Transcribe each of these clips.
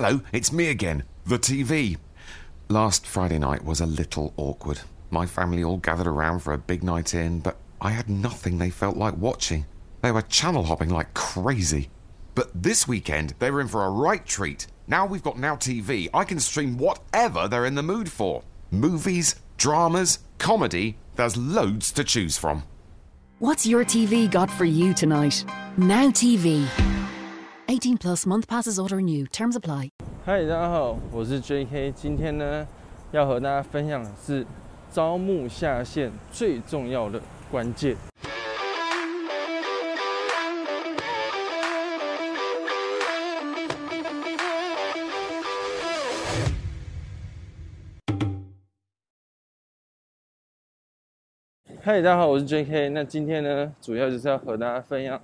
Hello, it's me again, the TV. Last Friday night was a little awkward. My family all gathered around for a big night in, but I had nothing they felt like watching. They were channel hopping like crazy. But this weekend, they were in for a right treat. Now we've got Now TV, I can stream whatever they're in the mood for movies, dramas, comedy, there's loads to choose from. What's your TV got for you tonight? Now TV. 18 plus month passes auto renew. Terms apply. 嗨，大家好，我是 J.K。今天呢，要和大家分享的是招募下线最重要的关键。嗨，大家好，我是 J.K。那今天呢，主要就是要和大家分享，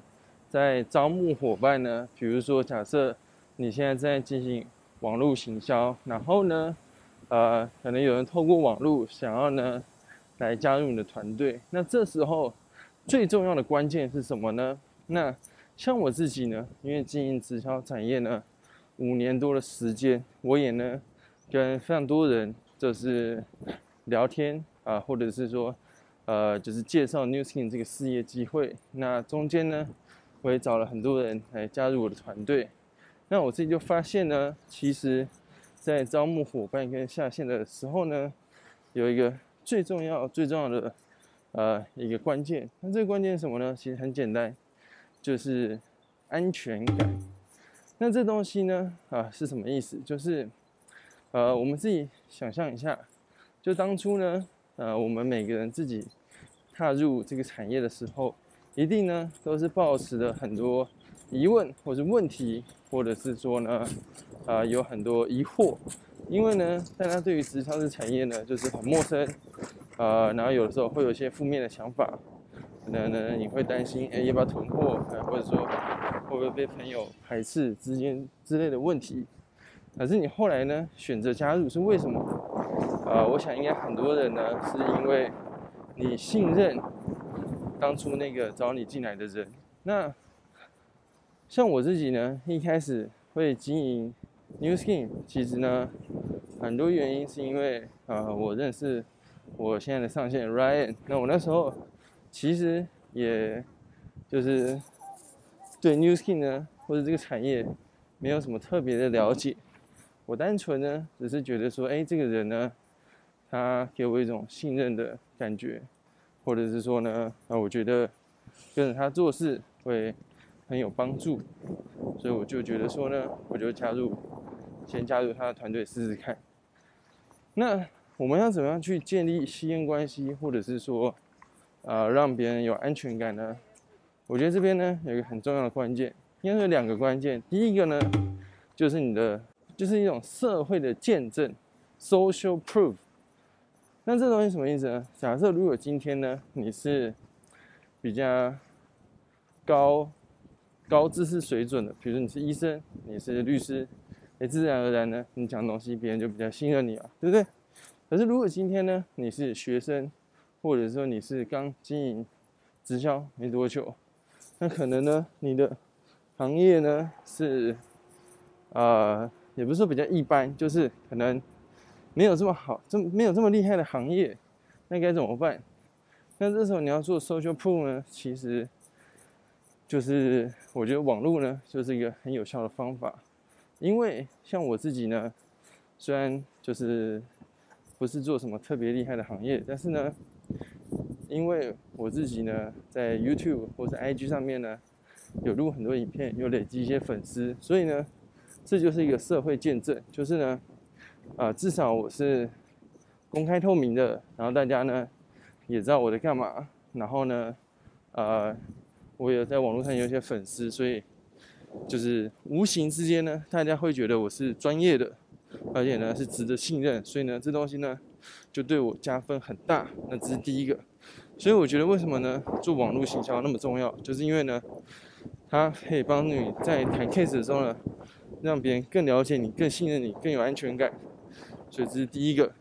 在招募伙伴呢，比如说假设你现在在进行网络行销，然后呢，呃，可能有人透过网络想要呢来加入你的团队，那这时候最重要的关键是什么呢？那像我自己呢，因为经营直销产业呢五年多的时间，我也呢跟非常多人就是聊天啊，或者是说呃就是介绍 New Skin 这个事业机会，那中间呢我也找了很多人来加入我的团队。那我自己就发现呢，其实，在招募伙伴跟下线的时候呢，有一个最重要、最重要的呃一个关键。那这个关键是什么呢？其实很简单，就是安全感。那这东西呢，啊是什么意思？就是呃我们自己想象一下，就当初呢，呃我们每个人自己踏入这个产业的时候，一定呢都是抱持的很多。疑问或者问题，或者是说呢，啊，有很多疑惑，因为呢，大家对于直销这产业呢，就是很陌生，呃，然后有的时候会有一些负面的想法，可能呢，你会担心，哎，要不要囤货，或者说会不会被朋友排斥之间之类的问题，可是你后来呢，选择加入是为什么？啊，我想应该很多人呢，是因为你信任当初那个找你进来的人，那。像我自己呢，一开始会经营 New Skin，其实呢，很多原因是因为啊，我认识我现在的上线 Ryan。那我那时候其实也就是对 New Skin 呢，或者这个产业没有什么特别的了解。我单纯呢，只是觉得说，哎，这个人呢，他给我一种信任的感觉，或者是说呢，啊，我觉得跟着他做事会。很有帮助，所以我就觉得说呢，我就加入，先加入他的团队试试看。那我们要怎么样去建立吸烟关系，或者是说，呃，让别人有安全感呢？我觉得这边呢有一个很重要的关键，应该有两个关键。第一个呢，就是你的，就是一种社会的见证，social proof。那这东西什么意思呢？假设如果今天呢，你是比较高。高知识水准的，比如说你是医生，你是律师，哎，自然而然呢，你讲东西别人就比较信任你啊，对不对？可是如果今天呢，你是学生，或者说你是刚经营直销没多久，那可能呢，你的行业呢是，呃，也不是说比较一般，就是可能没有这么好，这没有这么厉害的行业，那该怎么办？那这时候你要做 social proof 呢，其实。就是我觉得网络呢，就是一个很有效的方法，因为像我自己呢，虽然就是不是做什么特别厉害的行业，但是呢，因为我自己呢，在 YouTube 或者 IG 上面呢，有录很多影片，有累积一些粉丝，所以呢，这就是一个社会见证，就是呢，啊，至少我是公开透明的，然后大家呢也知道我在干嘛，然后呢，呃。我也在网络上有一些粉丝，所以就是无形之间呢，大家会觉得我是专业的，而且呢是值得信任，所以呢这东西呢就对我加分很大。那这是第一个，所以我觉得为什么呢做网络行销那么重要，就是因为呢它可以帮你在谈 case 的时候呢，让别人更了解你、更信任你、更有安全感。所以这是第一个。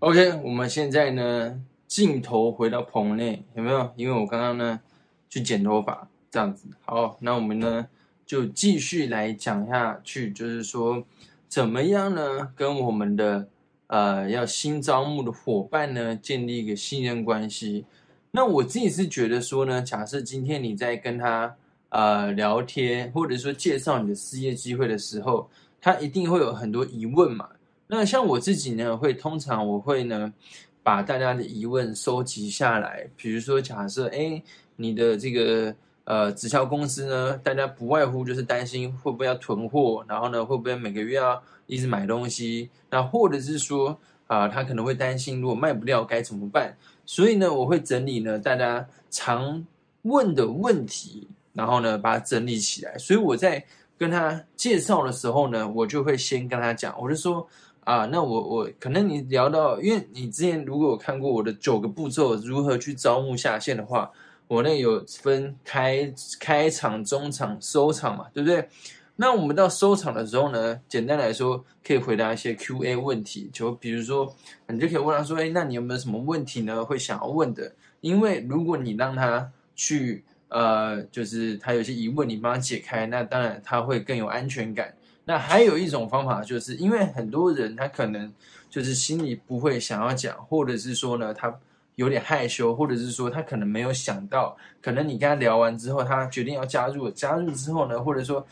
OK，我们现在呢。镜头回到棚内有没有？因为我刚刚呢去剪头发，这样子。好，那我们呢就继续来讲下去，就是说怎么样呢？跟我们的呃要新招募的伙伴呢建立一个信任关系。那我自己是觉得说呢，假设今天你在跟他呃聊天，或者说介绍你的事业机会的时候，他一定会有很多疑问嘛。那像我自己呢，会通常我会呢把大家的疑问收集下来，比如说假设哎你的这个。呃，直销公司呢，大家不外乎就是担心会不会要囤货，然后呢，会不会每个月要一直买东西？那或者是说，啊，他可能会担心如果卖不掉该怎么办？所以呢，我会整理呢大家常问的问题，然后呢把它整理起来。所以我在跟他介绍的时候呢，我就会先跟他讲，我就说啊，那我我可能你聊到，因为你之前如果有看过我的九个步骤如何去招募下线的话。我那有分开开场、中场、收场嘛，对不对？那我们到收场的时候呢，简单来说可以回答一些 Q&A 问题，就比如说，你就可以问他说：“哎，那你有没有什么问题呢？会想要问的？因为如果你让他去，呃，就是他有些疑问，你帮他解开，那当然他会更有安全感。那还有一种方法，就是因为很多人他可能就是心里不会想要讲，或者是说呢，他。有点害羞，或者是说他可能没有想到，可能你跟他聊完之后，他决定要加入，加入之后呢，或者说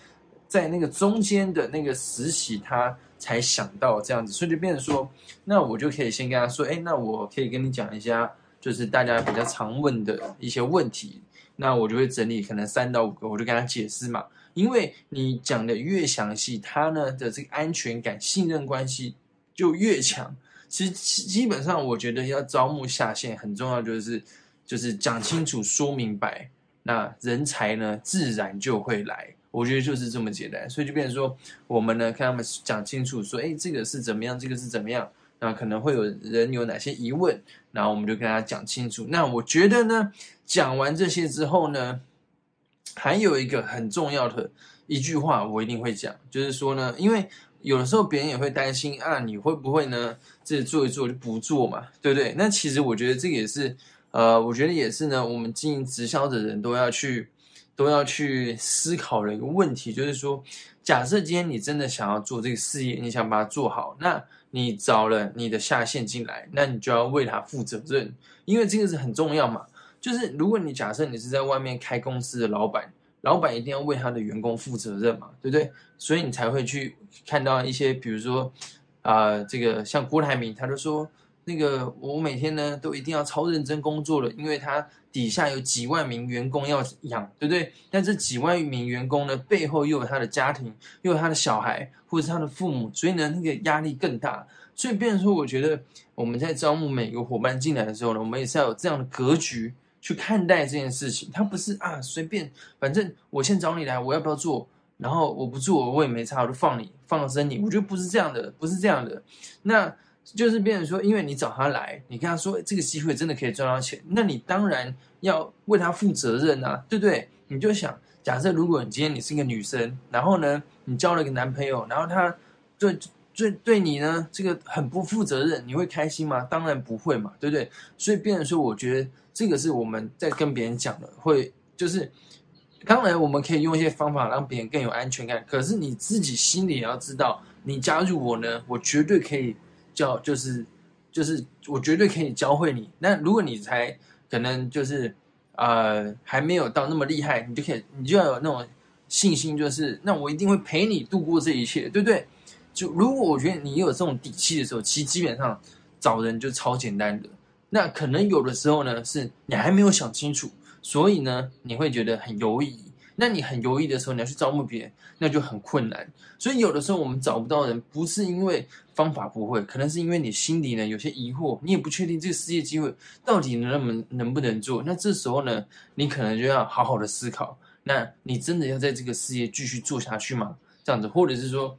在那个中间的那个实习，他才想到这样子，所以就变成说，那我就可以先跟他说，哎，那我可以跟你讲一下，就是大家比较常问的一些问题，那我就会整理可能三到五个，我就跟他解释嘛，因为你讲的越详细，他呢的这个安全感、信任关系就越强。其实基本上，我觉得要招募下线很重要，就是就是讲清楚、说明白，那人才呢自然就会来。我觉得就是这么简单，所以就变成说，我们呢看他们讲清楚，说哎，这个是怎么样，这个是怎么样，那可能会有人有哪些疑问，然后我们就跟他讲清楚。那我觉得呢，讲完这些之后呢，还有一个很重要的一句话，我一定会讲，就是说呢，因为。有的时候别人也会担心啊，你会不会呢？这做一做就不做嘛，对不对？那其实我觉得这个也是，呃，我觉得也是呢。我们经营直销的人都要去，都要去思考的一个问题，就是说，假设今天你真的想要做这个事业，你想把它做好，那你找了你的下线进来，那你就要为他负责任，因为这个是很重要嘛。就是如果你假设你是在外面开公司的老板。老板一定要为他的员工负责任嘛，对不对？所以你才会去看到一些，比如说，啊，这个像郭台铭，他就说，那个我每天呢都一定要超认真工作了，因为他底下有几万名员工要养，对不对？但这几万名员工呢，背后又有他的家庭，又有他的小孩，或者是他的父母，所以呢，那个压力更大。所以，变成说，我觉得我们在招募每个伙伴进来的时候呢，我们也是要有这样的格局。去看待这件事情，他不是啊，随便，反正我先找你来，我要不要做？然后我不做，我也没差，我就放你，放生你。我觉得不是这样的，不是这样的。那就是变成说，因为你找他来，你跟他说这个机会真的可以赚到钱，那你当然要为他负责任啊，对不对？你就想，假设如果你今天你是一个女生，然后呢，你交了一个男朋友，然后他对对对你呢，这个很不负责任，你会开心吗？当然不会嘛，对不对？所以变成说，我觉得。这个是我们在跟别人讲的，会就是当然我们可以用一些方法让别人更有安全感。可是你自己心里也要知道，你加入我呢，我绝对可以教，就是就是我绝对可以教会你。那如果你才可能就是呃还没有到那么厉害，你就可以你就要有那种信心，就是那我一定会陪你度过这一切，对不对？就如果我觉得你有这种底气的时候，其实基本上找人就超简单的。那可能有的时候呢，是你还没有想清楚，所以呢，你会觉得很犹豫。那你很犹豫的时候，你要去招募别人，那就很困难。所以有的时候我们找不到人，不是因为方法不会，可能是因为你心里呢有些疑惑，你也不确定这个事业机会到底能不能能不能做。那这时候呢，你可能就要好好的思考，那你真的要在这个事业继续做下去吗？这样子，或者是说。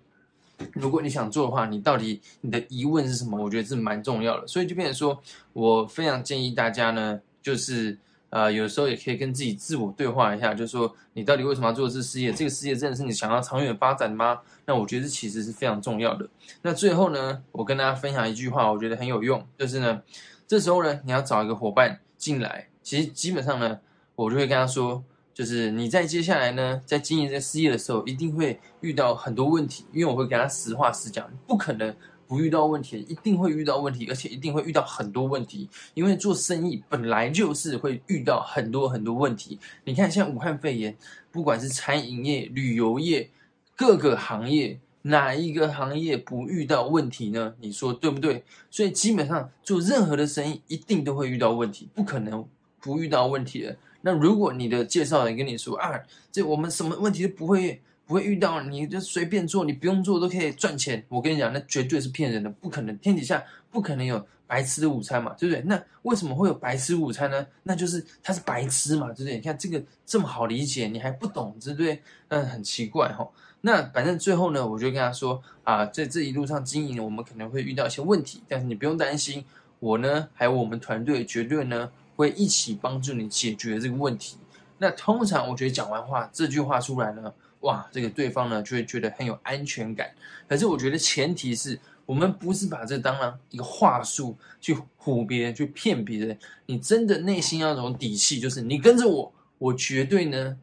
如果你想做的话，你到底你的疑问是什么？我觉得是蛮重要的，所以就变成说，我非常建议大家呢，就是呃，有时候也可以跟自己自我对话一下，就是说，你到底为什么要做这事业？这个事业真的是你想要长远发展吗？那我觉得这其实是非常重要的。那最后呢，我跟大家分享一句话，我觉得很有用，就是呢，这时候呢，你要找一个伙伴进来，其实基本上呢，我就会跟他说，就是你在接下来呢，在经营这事业的时候，一定会遇到很多问题，因为我会给他实话实讲，不可能不遇到问题，一定会遇到问题，而且一定会遇到很多问题，因为做生意本来就是会遇到很多很多问题。你看，像武汉肺炎，不管是餐饮业、旅游业，各个行业，哪一个行业不遇到问题呢？你说对不对？所以基本上做任何的生意，一定都会遇到问题，不可能不遇到问题的。那如果你的介绍人跟你说啊，这我们什么问题都不会不会遇到，你就随便做，你不用做都可以赚钱。我跟你讲，那绝对是骗人的，不可能，天底下不可能有白吃的午餐嘛，对不对？那为什么会有白吃午餐呢？那就是他是白痴嘛，对不对？你看这个这么好理解，你还不懂，对不对？嗯，很奇怪哈。那反正最后呢，我就跟他说啊，在这一路上经营，我们可能会遇到一些问题，但是你不用担心，我呢还有我们团队绝对呢。会一起帮助你解决这个问题。那通常我觉得讲完话这句话出来呢，哇，这个对方呢就会觉得很有安全感。可是我觉得前提是我们不是把这当了一个话术去唬别人、去骗别人。你真的内心要有种底气，就是你跟着我，我绝对呢，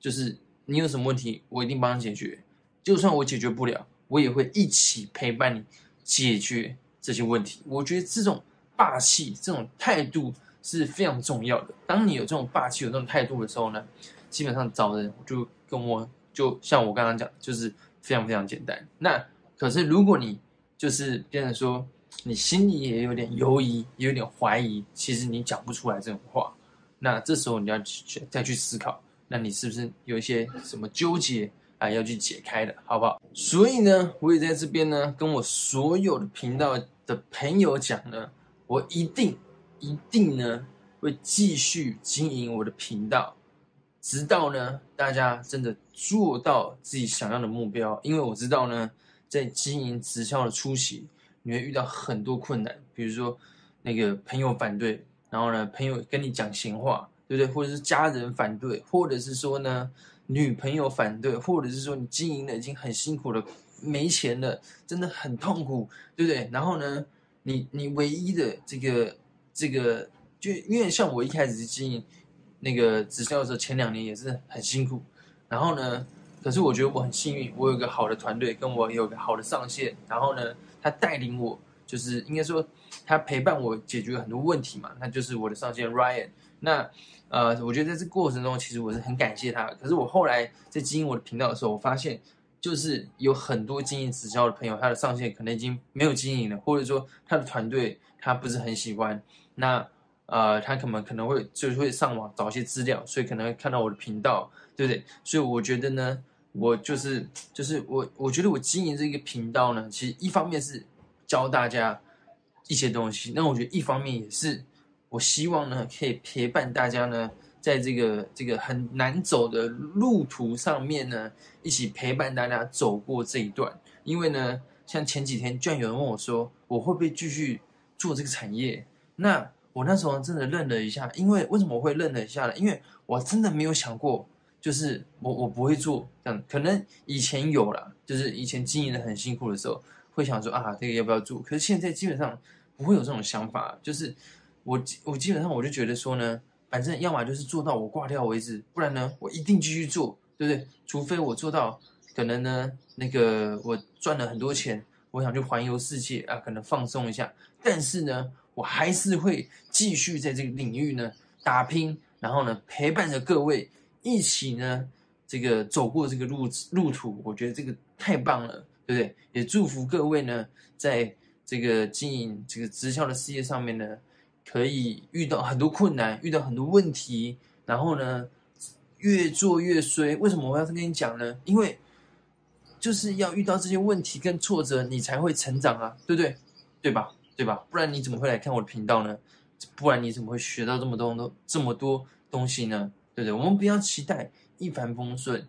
就是你有什么问题，我一定帮你解决。就算我解决不了，我也会一起陪伴你解决这些问题。我觉得这种霸气、这种态度。是非常重要的。当你有这种霸气、有这种态度的时候呢，基本上找人就跟我就像我刚刚讲，就是非常非常简单。那可是如果你就是变成说，你心里也有点犹疑、也有点怀疑，其实你讲不出来这种话，那这时候你要去再去思考，那你是不是有一些什么纠结啊要去解开的，好不好？所以呢，我也在这边呢，跟我所有的频道的朋友讲呢，我一定。一定呢会继续经营我的频道，直到呢大家真的做到自己想要的目标。因为我知道呢，在经营直销的初期，你会遇到很多困难，比如说那个朋友反对，然后呢朋友跟你讲闲话，对不对？或者是家人反对，或者是说呢女朋友反对，或者是说你经营的已经很辛苦了，没钱了，真的很痛苦，对不对？然后呢，你你唯一的这个。这个就因为像我一开始经营那个直销的时候，前两年也是很辛苦。然后呢，可是我觉得我很幸运，我有个好的团队，跟我有个好的上线。然后呢，他带领我，就是应该说他陪伴我解决很多问题嘛。那就是我的上线 Ryan。那呃，我觉得在这过程中，其实我是很感谢他。可是我后来在经营我的频道的时候，我发现就是有很多经营直销的朋友，他的上线可能已经没有经营了，或者说他的团队他不是很喜欢。那呃，他可能可能会就是会上网找一些资料，所以可能会看到我的频道，对不对？所以我觉得呢，我就是就是我我觉得我经营这个频道呢，其实一方面是教大家一些东西，那我觉得一方面也是我希望呢，可以陪伴大家呢，在这个这个很难走的路途上面呢，一起陪伴大家走过这一段。因为呢，像前几天居然有人问我说，我会不会继续做这个产业？那我那时候真的愣了一下，因为为什么我会愣了一下呢？因为我真的没有想过，就是我我不会做这样，可能以前有啦，就是以前经营的很辛苦的时候，会想说啊，这个要不要做？可是现在基本上不会有这种想法，就是我我基本上我就觉得说呢，反正要么就是做到我挂掉为止，不然呢我一定继续做，对不对？除非我做到可能呢那个我赚了很多钱，我想去环游世界啊，可能放松一下，但是呢。我还是会继续在这个领域呢打拼，然后呢陪伴着各位一起呢这个走过这个路路途，我觉得这个太棒了，对不对？也祝福各位呢在这个经营这个直销的事业上面呢，可以遇到很多困难，遇到很多问题，然后呢越做越衰。为什么我要跟你讲呢？因为就是要遇到这些问题跟挫折，你才会成长啊，对不对？对吧？对吧？不然你怎么会来看我的频道呢？不然你怎么会学到这么多东这么多东西呢？对不对？我们不要期待一帆风顺，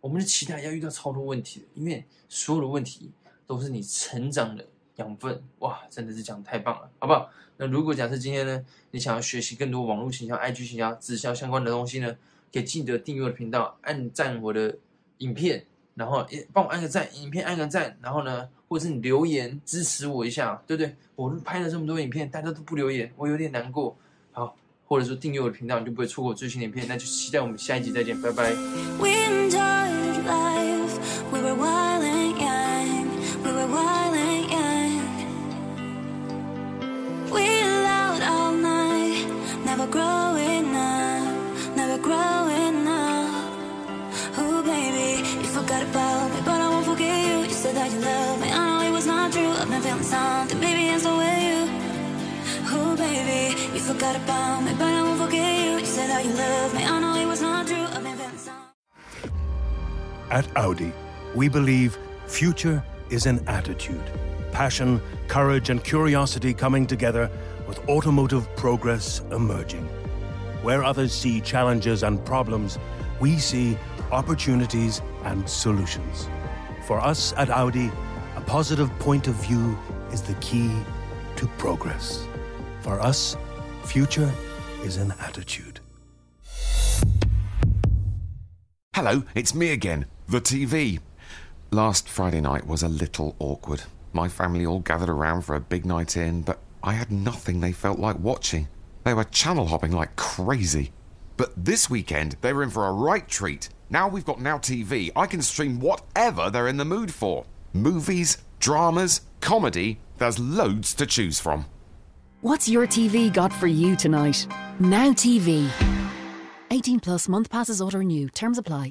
我们的期待要遇到超多问题的，因为所有的问题都是你成长的养分。哇，真的是讲的太棒了，好不好？那如果假设今天呢，你想要学习更多网络形象、IG 形象、直销相关的东西呢，可以记得订阅我的频道，按赞我的影片。然后也帮我按个赞，影片按个赞，然后呢，或者是你留言支持我一下，对不对？我拍了这么多影片，大家都不留言，我有点难过。好，或者说订阅我的频道，你就不会错过最新的影片。那就期待我们下一集再见，拜拜。We but I won't forget you. You said that you love me. I know it was not true. I've been feeling something. You. Oh, baby, you forgot about me, but I won't forget you. You said that you love me. I know it was not true. I've been feeling something. At Audi, we believe future is an attitude. Passion, courage, and curiosity coming together with automotive progress emerging. Where others see challenges and problems, we see opportunities and solutions. For us at Audi, a positive point of view is the key to progress. For us, future is an attitude. Hello, it's me again, the TV. Last Friday night was a little awkward. My family all gathered around for a big night in, but I had nothing they felt like watching. They were channel hopping like crazy. But this weekend, they were in for a right treat. Now we've got Now TV, I can stream whatever they're in the mood for movies, dramas, comedy, there's loads to choose from. What's your TV got for you tonight? Now TV. 18 plus month passes auto renew. Terms apply.